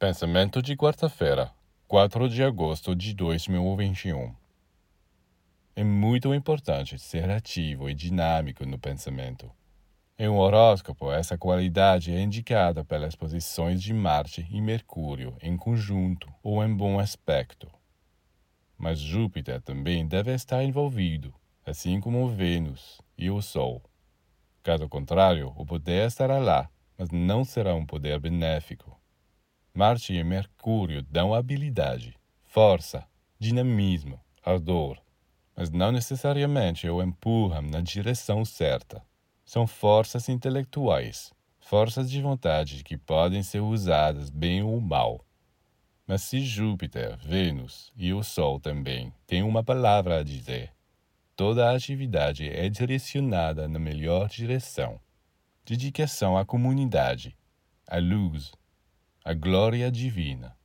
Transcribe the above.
Pensamento de quarta-feira, 4 de agosto de 2021. É muito importante ser ativo e dinâmico no pensamento. Em um horóscopo, essa qualidade é indicada pelas posições de Marte e Mercúrio em conjunto ou em bom aspecto. Mas Júpiter também deve estar envolvido, assim como Vênus e o Sol. Caso contrário, o poder estará lá, mas não será um poder benéfico. Marte e Mercúrio dão habilidade, força, dinamismo, ardor, mas não necessariamente o empurram na direção certa. São forças intelectuais, forças de vontade que podem ser usadas bem ou mal. Mas se Júpiter, Vênus e o Sol também têm uma palavra a dizer, toda a atividade é direcionada na melhor direção. Dedicação à comunidade, à luz, a Gloria divina.